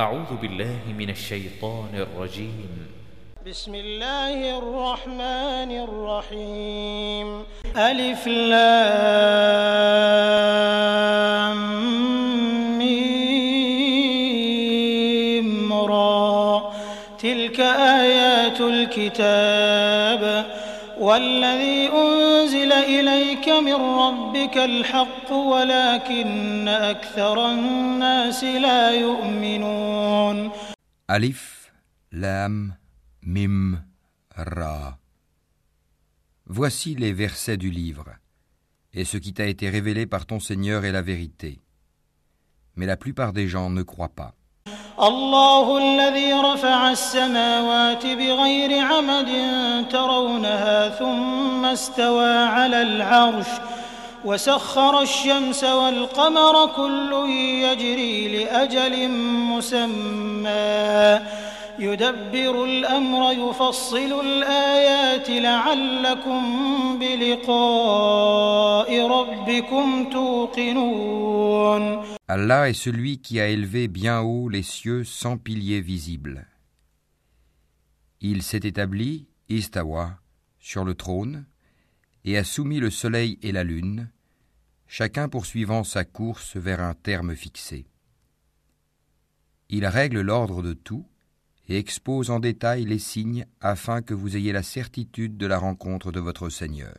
أعوذ بالله من الشيطان الرجيم. بسم الله الرحمن الرحيم. ألف لام ميم را. تلك آيات الكتاب والذي أنزل إليك من ربك الحق ولكن أكثر الناس لا يؤمنون Alif, Lam, Mim, Ra. Voici les versets du livre, et ce qui t'a été révélé par ton Seigneur est la vérité. Mais la plupart des gens ne croient pas. الله الذي رفع السماوات بغير عمد ترونها ثم استوى على العرش وسخر الشمس والقمر كل يجري لأجل مسمى يدبر الأمر يفصل الآيات لعلكم بلقاء ربكم توقنون Allah est celui qui a élevé bien haut les cieux sans piliers visibles. Il s'est établi, Istawa, sur le trône, et a soumis le soleil et la lune, chacun poursuivant sa course vers un terme fixé. Il règle l'ordre de tout et expose en détail les signes afin que vous ayez la certitude de la rencontre de votre Seigneur.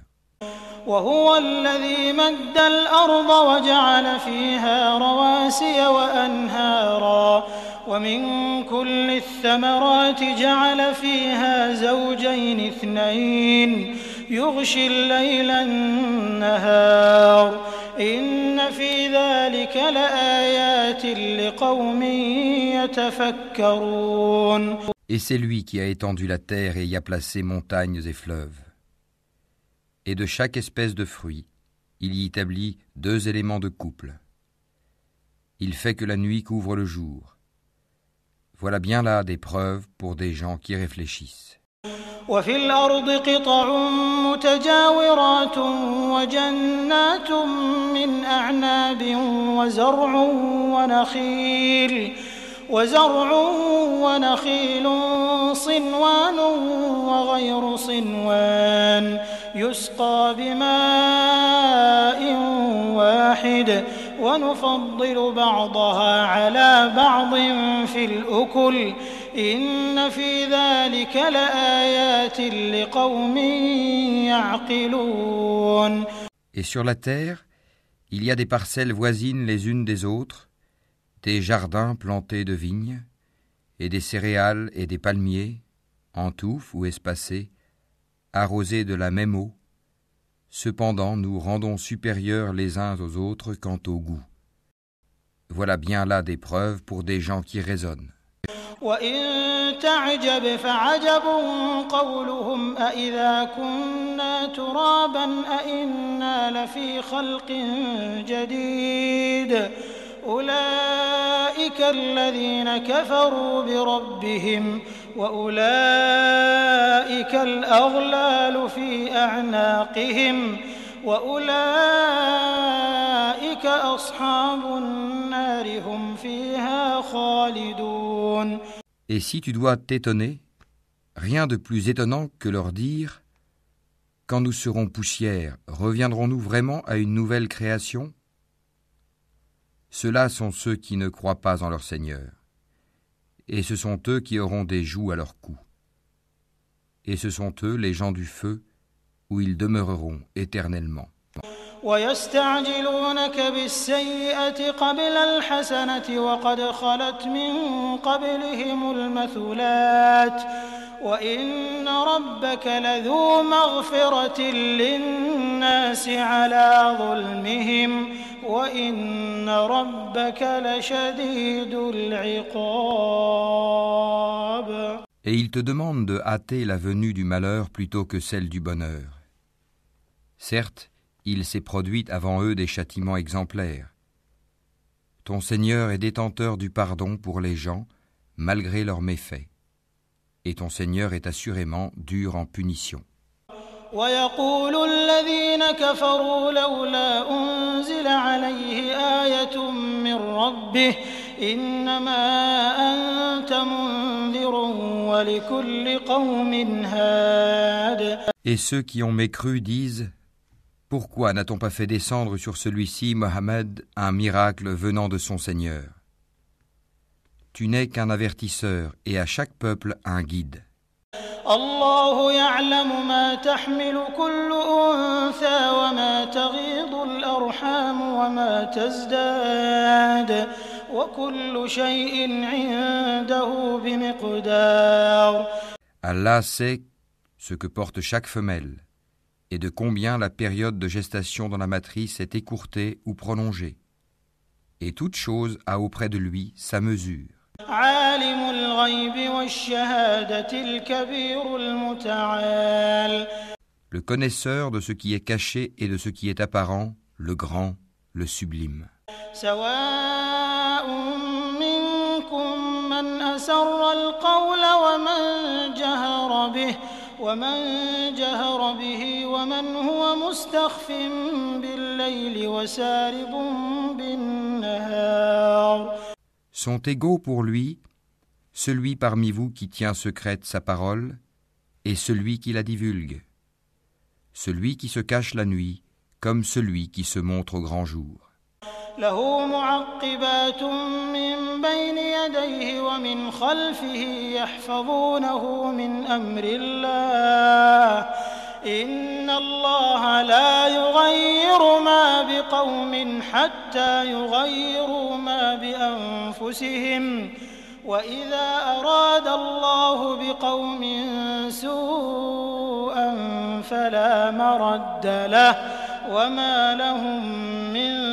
وهو الذي مد الأرض وجعل فيها رواسي وأنهارا ومن كل الثمرات جعل فيها زوجين اثنين يغشي الليل النهار إن في ذلك لآيات لقوم يتفكرون Et c'est lui qui a étendu la terre et y a placé montagnes et fleuves. Et de chaque espèce de fruit, il y établit deux éléments de couple. Il fait que la nuit couvre le jour. Voilà bien là des preuves pour des gens qui réfléchissent. وفي الأرض قطع متجاورات وجنات من أعناب وزرع ونخيل وزرع ونخيل صنوان وغير صنوان. يسقى بماء واحد ونفضل بعضها على بعض في الأكل. إن في ذلك لآيات لقوم يعقلون Et sur la terre, il y a des parcelles voisines les unes des autres, des jardins plantés de vignes, et des céréales et des palmiers, en touffes ou espacés, arrosés de la même eau. Cependant, nous rendons supérieurs les uns aux autres quant au goût. Voilà bien là des preuves pour des gens qui raisonnent. وإن تعجب فعجب قولهم أإذا كنا ترابا أإنا لفي خلق جديد. أولئك الذين كفروا بربهم وأولئك الأغلال في أعناقهم وأولئك أصحاب النار هم فيها خالدون Et si tu dois t'étonner, rien de plus étonnant que leur dire Quand nous serons poussière, reviendrons-nous vraiment à une nouvelle création Ceux-là sont ceux qui ne croient pas en leur Seigneur, et ce sont eux qui auront des joues à leur cou. Et ce sont eux les gens du feu, où ils demeureront éternellement. ويستعجلونك بالسيئة قبل الحسنة وقد خلت من قبلهم المثلات وإن ربك لذو مغفرة للناس على ظلمهم وإن ربك لشديد العقاب Et ils te demandent de hâter la venue du malheur plutôt que celle du bonheur. Certes, il s'est produit avant eux des châtiments exemplaires. Ton Seigneur est détenteur du pardon pour les gens, malgré leurs méfaits. Et ton Seigneur est assurément dur en punition. ويقول الذين كفروا لولا أنزل عليه آية من ربه إنما أنت منذر ولكل قوم هاد Et ceux qui ont mécru disent Pourquoi n'a-t-on pas fait descendre sur celui-ci, Mohammed, un miracle venant de son Seigneur Tu n'es qu'un avertisseur et à chaque peuple un guide. الله يعلم ما تحمل كل أنثى وما تغيض الأرحام وما تزداد وكل شيء عنده بمقدار Allah sait ce que porte chaque femelle et de combien la période de gestation dans la matrice est écourtée ou prolongée. Et toute chose a auprès de lui sa mesure. Le connaisseur de ce qui est caché et de ce qui est apparent, le grand, le sublime. ومن جهر به ومن هو مستخف بالليل وسارب بالنهار Sont égaux pour lui celui parmi vous qui tient secrète sa parole et celui qui la divulgue, celui qui se cache la nuit comme celui qui se montre au grand jour. له معقبات من بين يديه ومن خلفه يحفظونه من أمر الله. إن الله لا يغير ما بقوم حتى يغيروا ما بأنفسهم. وإذا أراد الله بقوم سوءا فلا مرد له. وما لهم من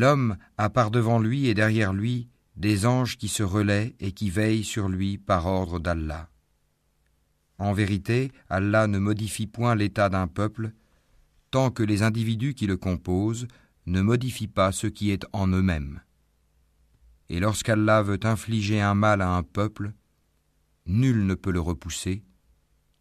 L'homme a par devant lui et derrière lui des anges qui se relaient et qui veillent sur lui par ordre d'Allah. En vérité, Allah ne modifie point l'état d'un peuple tant que les individus qui le composent ne modifient pas ce qui est en eux-mêmes. Et lorsqu'Allah veut infliger un mal à un peuple, nul ne peut le repousser,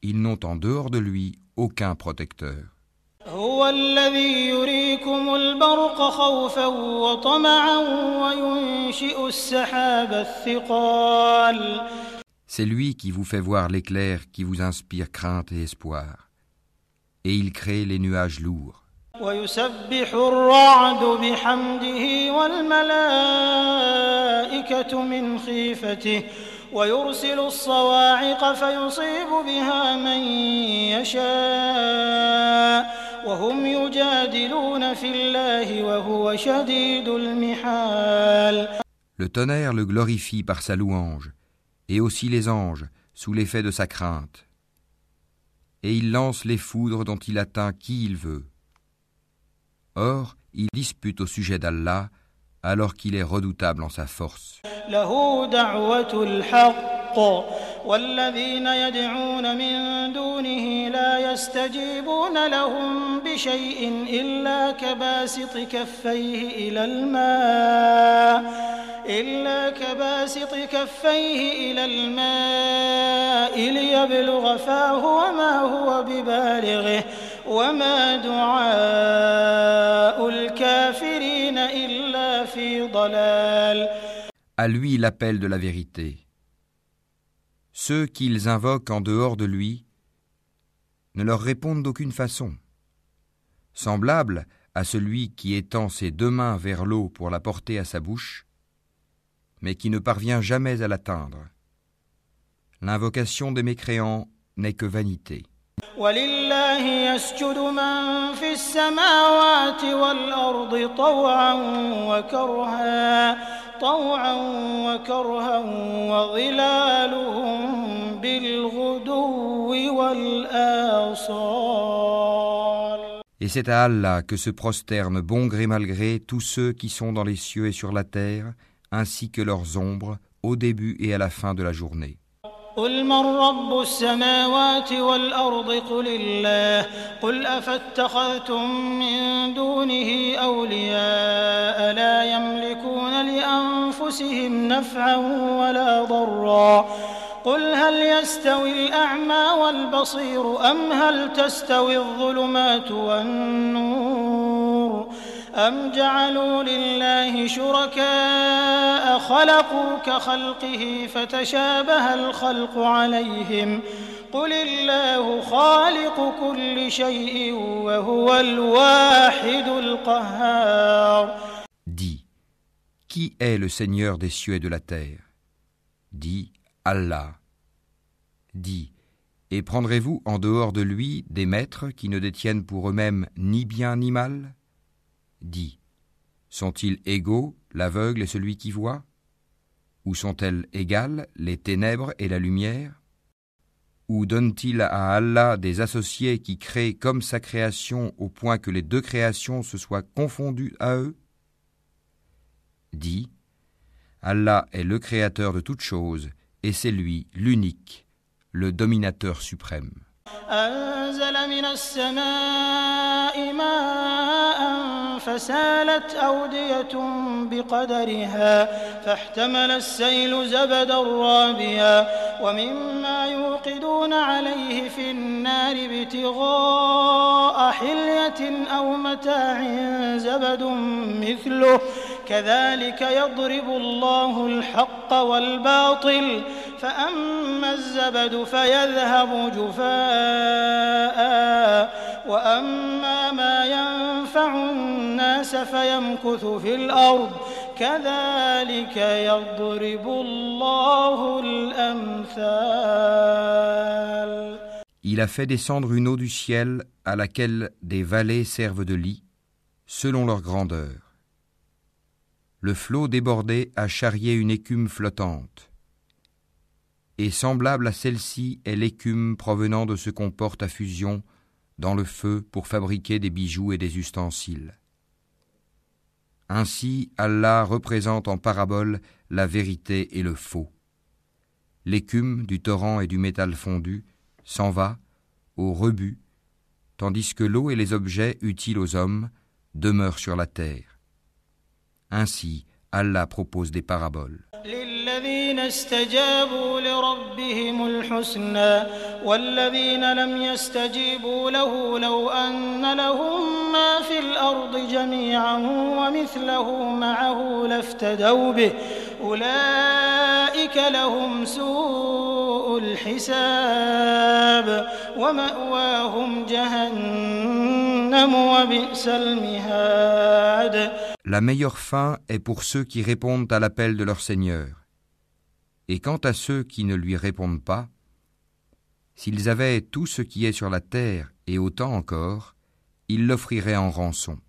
ils n'ont en dehors de lui aucun protecteur. هو الذي يريكم البرق خوفا وطمعا وينشئ السحاب الثقال C'est lui qui vous fait voir l'éclair qui vous inspire crainte et espoir. Et il crée les nuages lourds. ويسبح الرعد بحمده والملائكة من خيفته ويرسل الصواعق فيصيب بها من يشاء وهم يجادلون في الله وهو شديد المحال Le tonnerre le glorifie par sa louange, et aussi les anges sous l'effet de sa crainte. Et il lance les foudres dont il atteint qui il veut. Or, il dispute au sujet d'Allah alors qu'il est redoutable en sa force. الحق والذين يدعون من دونه لا يستجيبون لهم بشيء إلا كباسط كفيه إلى الماء إلا كباسط كفيه إلى الماء ليبلغ فاه وما هو ببالغه وما دعاء الكافرين إلا في ضلال À lui l'appel de la vérité. Ceux qu'ils invoquent en dehors de lui ne leur répondent d'aucune façon. Semblable à celui qui étend ses deux mains vers l'eau pour la porter à sa bouche, mais qui ne parvient jamais à l'atteindre. L'invocation des mécréants n'est que vanité. ولله يسجد من في السماوات والأرض طوعا وكرها طوعا وكرها وظلالهم بالغدو والآصال Et c'est à Allah que se prosternent bon gré mal gré tous ceux qui sont dans les cieux et sur la terre, ainsi que leurs ombres, au début et à la fin de la journée. قل من رب السماوات والأرض قل الله قل أفاتخذتم من دونه أولياء لا يملكون لأنفسهم نفعا ولا ضرا قل هل يستوي الأعمى والبصير أم هل تستوي الظلمات والنور أم جعلوا لله شركاء خلقوا كخلقه فتشابه الخلق عليهم قل الله خالق كل شيء وهو الواحد القهار Dis, qui est le Seigneur des cieux et de la terre Dis, Allah. Dis, et prendrez-vous en dehors de lui des maîtres qui ne détiennent pour eux-mêmes ni bien ni mal Dis, sont-ils égaux, l'aveugle et celui qui voit? Ou sont-elles égales, les ténèbres et la lumière? Ou donne-t-il à Allah des associés qui créent comme sa création au point que les deux créations se soient confondues à eux? Dis, Allah est le créateur de toutes choses, et c'est lui l'unique, le dominateur suprême. أنزل من السماء ماء فسالت أودية بقدرها فاحتمل السيل زبدا رابيا ومما يوقدون عليه في النار ابتغاء حلية أو متاع زبد مثله. كذلك يضرب الله الحق والباطل فأما الزبد فيذهب جفاء وأما ما ينفع الناس فيمكث في الأرض كذلك يضرب الله الأمثال Il a fait descendre une eau du ciel à laquelle des vallées servent de lit, selon leur grandeur. Le flot débordé a charrié une écume flottante. Et semblable à celle-ci est l'écume provenant de ce qu'on porte à fusion dans le feu pour fabriquer des bijoux et des ustensiles. Ainsi, Allah représente en parabole la vérité et le faux. L'écume du torrent et du métal fondu s'en va au rebut, tandis que l'eau et les objets utiles aux hommes demeurent sur la terre. Ainsi, Allah propose des paraboles. للذين استجابوا لربهم الحسنى والذين لم يستجيبوا له لو أن لهم ما في الأرض جميعا ومثله معه لافتدوا به أولئك لهم سوء الحساب ومأواهم جهنم وبئس المهاد La meilleure fin est pour ceux qui répondent à l'appel de leur Seigneur. Et quant à ceux qui ne lui répondent pas, s'ils avaient tout ce qui est sur la terre et autant encore, ils l'offriraient en rançon.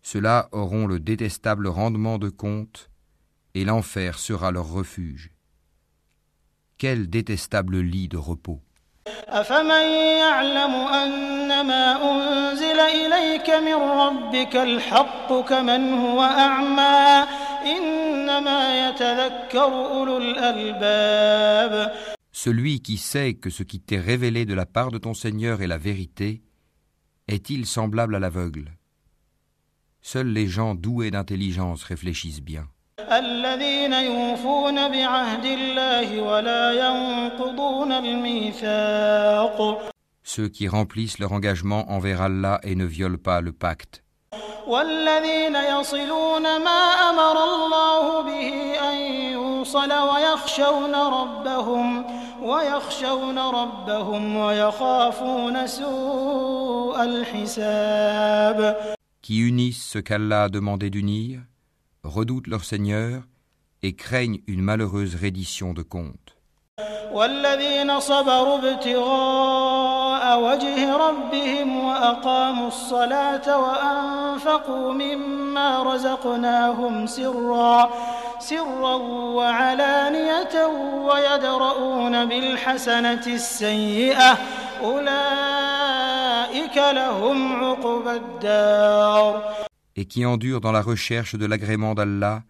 Ceux-là auront le détestable rendement de compte, et l'enfer sera leur refuge. Quel détestable lit de repos. أفمن يعلم أنما أنزل إليك من ربك الحق كمن هو أعمى إنما يتذكر أولو الألباب Celui qui sait que ce qui t'est révélé de la part de ton Seigneur est la vérité, est-il semblable à l'aveugle Seuls les gens doués d'intelligence réfléchissent bien. الذين يوفون بعهد الله ولا ينقضون الميثاق Ceux qui remplissent leur engagement envers Allah et ne violent pas le pacte. والذين يصلون ما أمر الله به أن يوصل ويخشون ربهم ويخشون ربهم ويخافون سوء الحساب Qui unissent ce qu'Allah a demandé d'unir, redoutent leur Seigneur et craignent une malheureuse reddition de compte. والذين صبروا ابتغاء وجه ربهم وأقاموا الصلاة وأنفقوا مما رزقناهم سرا سرا وعلانية ويدرؤون بالحسنة السيئة أولئك لهم عقبى الدار Et qui endurent dans la recherche de l'agrément d'Allah,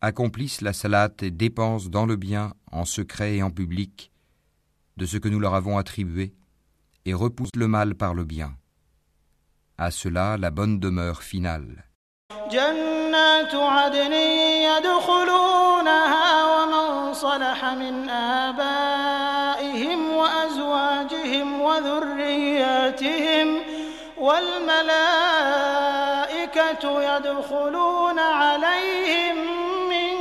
accomplissent la salat et dépensent dans le bien, en secret et en public, de ce que nous leur avons attribué, et repoussent le mal par le bien. À cela la bonne demeure finale. جنات عدن يدخلونها ومن صلح من آبائهم وأزواجهم وذرياتهم والملائكة يدخلون عليهم من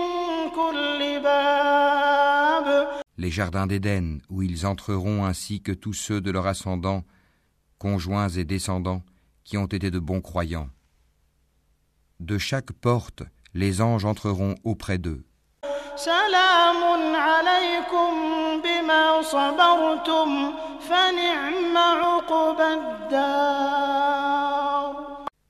كل باب les jardins d'Éden, où ils entreront ainsi que tous ceux de leur ascendant, conjoints et descendants, qui ont été de bons croyants. De chaque porte, les anges entreront auprès d'eux. سلام عليكم بما صبرتم فنعم عقبى الدار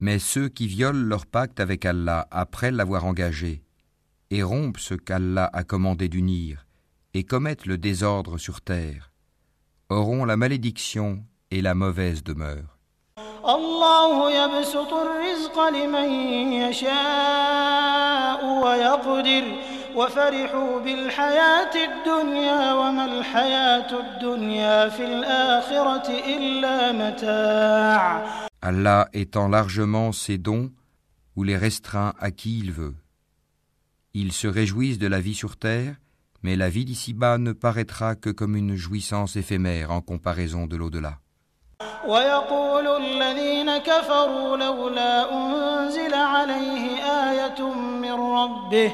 Mais ceux qui violent leur pacte avec Allah après l'avoir engagé et rompent ce qu'Allah a commandé d'unir et commettent le désordre sur terre auront la malédiction et la mauvaise demeure. الله يبسط الرزق لمن يشاء ويقدر وفرحوا بالحياة الدنيا وما الحياة الدنيا في الآخرة إلا متاع Allah étend largement ses dons ou les restreint à qui il veut. Ils se réjouissent de la vie sur terre, mais la vie d'ici-bas ne paraîtra que comme une jouissance éphémère en comparaison de l'au-delà. ويقول الذين كفروا لولا أنزل عليه آية من ربه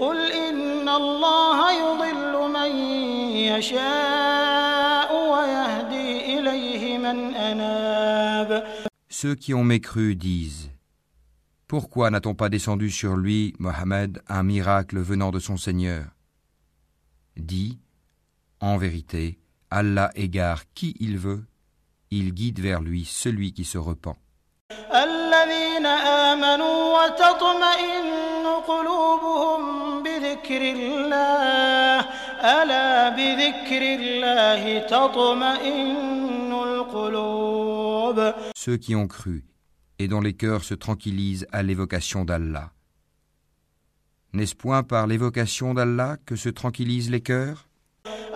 قل إن الله يضل من يشاء Ceux qui ont mécru disent Pourquoi n'a-t-on pas descendu sur lui, Mohammed, un miracle venant de son Seigneur Dis En vérité, Allah égare qui il veut, il guide vers lui celui qui se repent. الذين آمنوا وتطمئن قلوبهم بذكر الله ألا بذكر الله تطمئن القلوب Ceux qui ont cru et dont les cœurs se tranquillisent à l'évocation d'Allah. N'est-ce point par l'évocation d'Allah que se tranquillisent les cœurs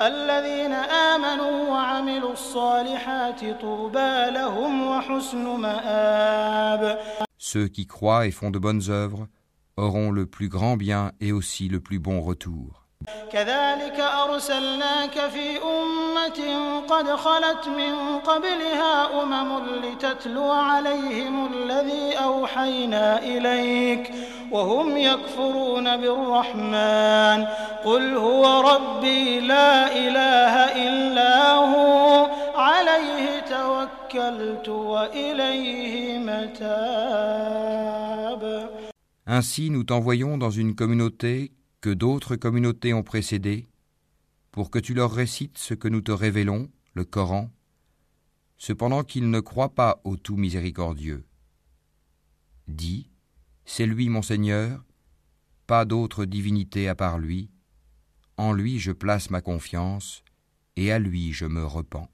الذين آمنوا وعملوا الصالحات طوبى لهم وحسن مآب Ceux qui croient et font de bonnes œuvres auront le plus grand bien et aussi le plus bon retour. كذلك أرسلناك في أمة قد خلت من قبلها أمم لتتلو عليهم الذي أوحينا إليك وهم يكفرون بالرحمن قل هو ربي لا إله إلا هو عليه توكلت وإليه متاب. Ainsi nous t'envoyons dans une communauté que d'autres communautés ont précédé, pour que tu leur récites ce que nous te révélons, le Coran, cependant qu'ils ne croient pas au tout miséricordieux. Dis, c'est lui mon Seigneur, pas d'autre divinité à part lui, en lui je place ma confiance, et à lui je me repens.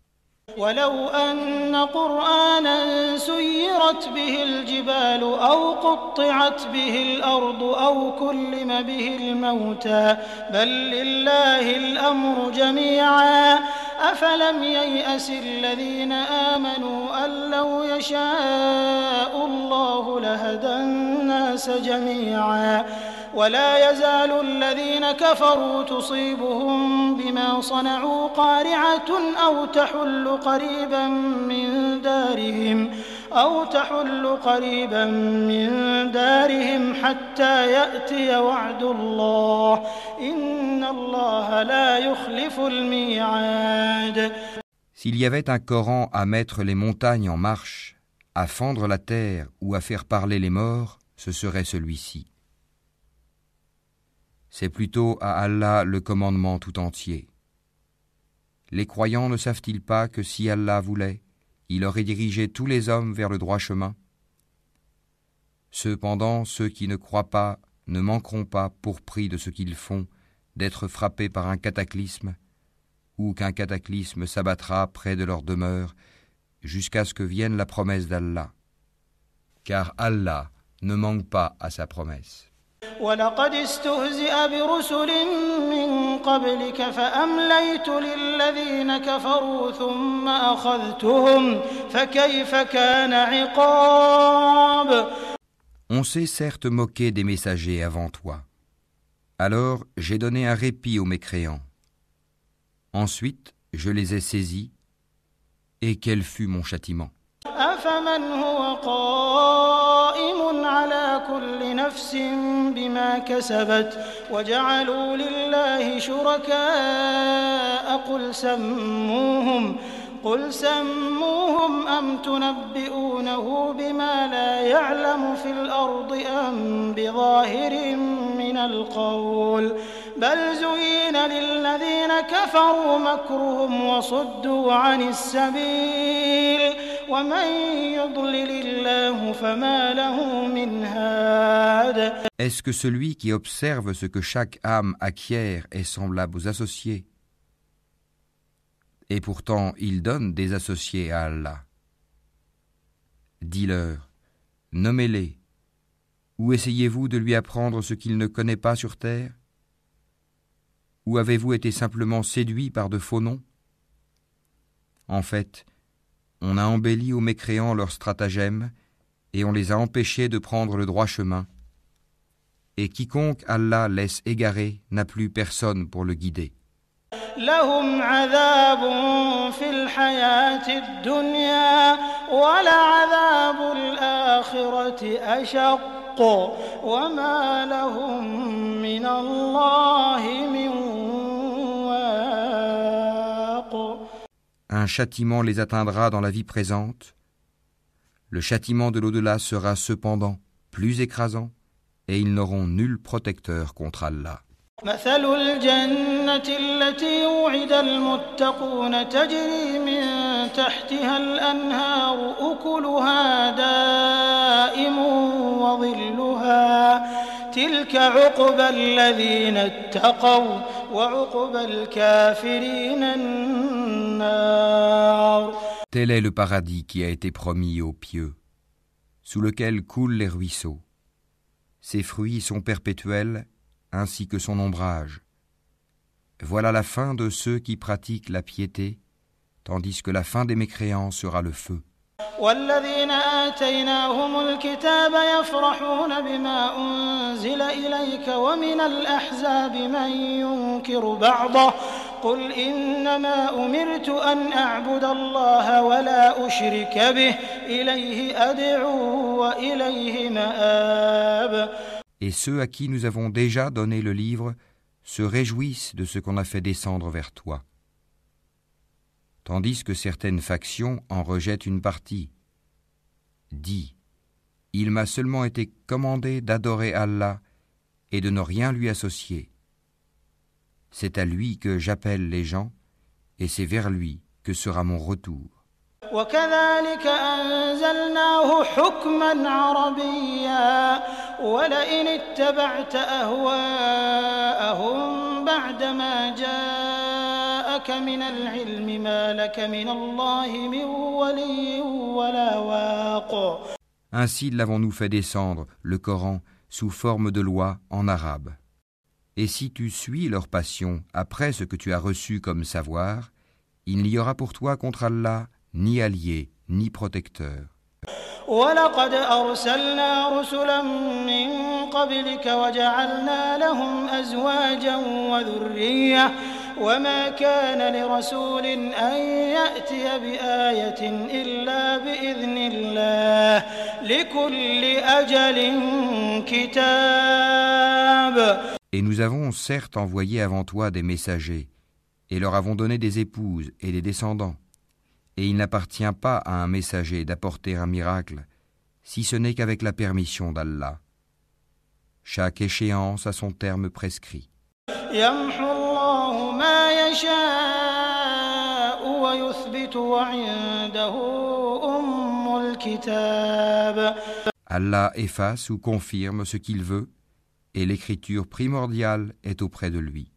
ولو أن قرآنا سيرت به الجبال أو قطعت به الأرض أو كلم به الموتى بل لله الأمر جميعا. أفلم ييأس الذين آمنوا أن لو يشاء الله لهدى الناس جميعا. ولا يزال الذين كفروا تصيبهم بما صنعوا قارعة أو تحل قريبا من دارهم أو تحل قريبا من دارهم حتى يأتي وعد الله إن الله لا يخلف الميعاد S'il y avait un Coran à mettre les montagnes en marche, à fendre la terre ou à faire parler les morts, ce serait celui-ci. C'est plutôt à Allah le commandement tout entier. Les croyants ne savent-ils pas que si Allah voulait, il aurait dirigé tous les hommes vers le droit chemin? Cependant, ceux qui ne croient pas ne manqueront pas, pour prix de ce qu'ils font, d'être frappés par un cataclysme, ou qu'un cataclysme s'abattra près de leur demeure, jusqu'à ce que vienne la promesse d'Allah. Car Allah ne manque pas à sa promesse. ولقد استهزئ برسل من قبلك فأمليت للذين كفروا ثم أخذتهم فكيف كان عقاب On s'est certes moqué des messagers avant toi. Alors j'ai donné un répit aux mécréants. Ensuite, je les ai saisis, et quel fut mon châtiment. أفمن هو قائم على كل نفس بما كسبت وجعلوا لله شركاء قل سموهم قل سموهم أم تنبئونه بما لا يعلم في الأرض أم بظاهر من القول بل زين للذين كفروا مكرهم وصدوا عن السبيل ومن يضلل الله فما له من هاد Est-ce que celui qui observe ce que chaque âme acquiert est semblable aux associés Et pourtant il donne des associés à Allah. Dis-leur, nommez-les, ou essayez-vous de lui apprendre ce qu'il ne connaît pas sur terre Ou avez-vous été simplement séduit par de faux noms En fait, on a embelli aux mécréants leurs stratagèmes et on les a empêchés de prendre le droit chemin. Et quiconque Allah laisse égarer n'a plus personne pour le guider. لهم عذاب في الحياة الدنيا ولعذاب الآخرة أشق وما لهم من الله Un châtiment les atteindra dans la vie présente. Le châtiment de l'au-delà sera cependant plus écrasant et ils n'auront nul protecteur contre Allah. مثل الجنة التي وعد المتقون تجري من تحتها الأنهار أكلها دائم وظلها تلك عقبى الذين اتقوا وعقبى الكافرين النار Tel est le paradis qui a été promis aux pieux, sous lequel coulent les ruisseaux. Ses fruits sont perpétuels, ainsi que son ombrage. Voilà la fin de ceux qui pratiquent la piété, tandis que la fin des mécréants sera le feu. والذين آتيناهم الكتاب يفرحون بما أنزل إليك ومن الأحزاب من ينكر بعضه قل إنما أمرت أن أعبد الله ولا أشرك به إليه أدعو وإليه مآب Et ceux à qui nous avons déjà donné le livre se réjouissent de ce qu'on a fait descendre vers toi. Tandis que certaines factions en rejettent une partie. Dis, il m'a seulement été commandé d'adorer Allah et de ne rien lui associer. C'est à lui que j'appelle les gens, et c'est vers lui que sera mon retour. وكذلك أنزلناه حكما عربيا ولئن اتبعت أهواءهم بعدما جاءك من العلم ما لك من الله من ولي ولا واق Ainsi l'avons-nous fait descendre, le Coran, sous forme de loi en arabe. Et si tu suis leur passion après ce que tu as reçu comme savoir, il n'y aura pour toi contre Allah ni allié, ni protecteur. ولقد أرسلنا رسلا من قبلك وجعلنا لهم أزواجا وذرية وما كان لرسول أن يأتي بآية إلا بإذن الله لكل أجل كتاب Et nous avons certes envoyé avant toi des messagers, et leur avons donné des épouses et des descendants. Et il n'appartient pas à un messager d'apporter un miracle, si ce n'est qu'avec la permission d'Allah. Chaque échéance a son terme prescrit. يمحو الله ما يشاء ويثبت وعنده أم الكتاب Allah efface ou confirme ce qu'il veut, et l'écriture primordiale est auprès de lui.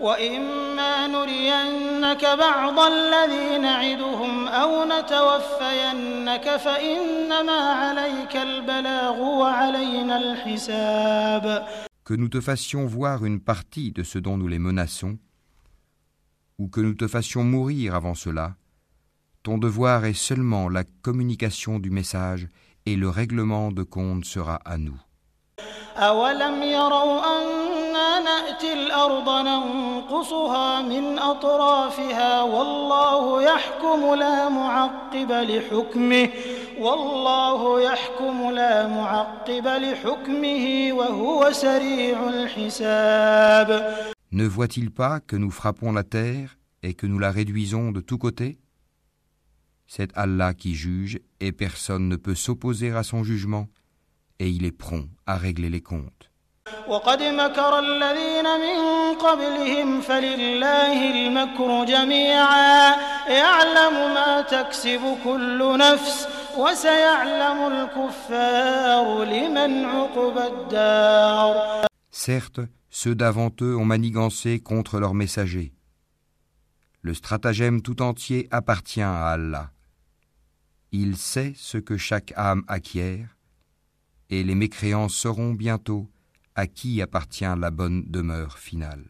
وإما نرينك بعض الذي نعدهم أو نتوفينك فإنما عليك البلاغ وعلينا الحساب que nous te fassions voir une partie de ce dont nous les menaçons, ou que nous te fassions mourir avant cela, ton devoir est seulement la communication du message et le règlement de compte sera à nous. Ne voit-il pas que nous frappons la terre et que nous la réduisons de tous côtés? C'est Allah qui juge et personne ne peut s'opposer à son jugement et il est prompt à régler les comptes. Certes, ceux d'avant eux ont manigancé contre leurs messagers. Le stratagème tout entier appartient à Allah. Il sait ce que chaque âme acquiert, et les mécréants sauront bientôt à qui appartient la bonne demeure finale.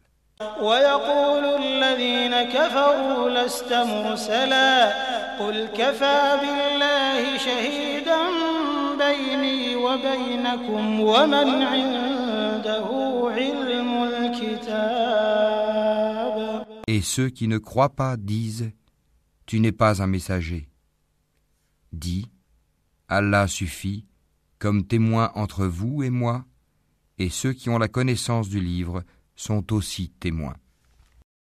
Et ceux qui ne croient pas disent Tu n'es pas un messager. Dis Allah suffit comme témoin entre vous et moi, et ceux qui ont la connaissance du livre sont aussi témoins.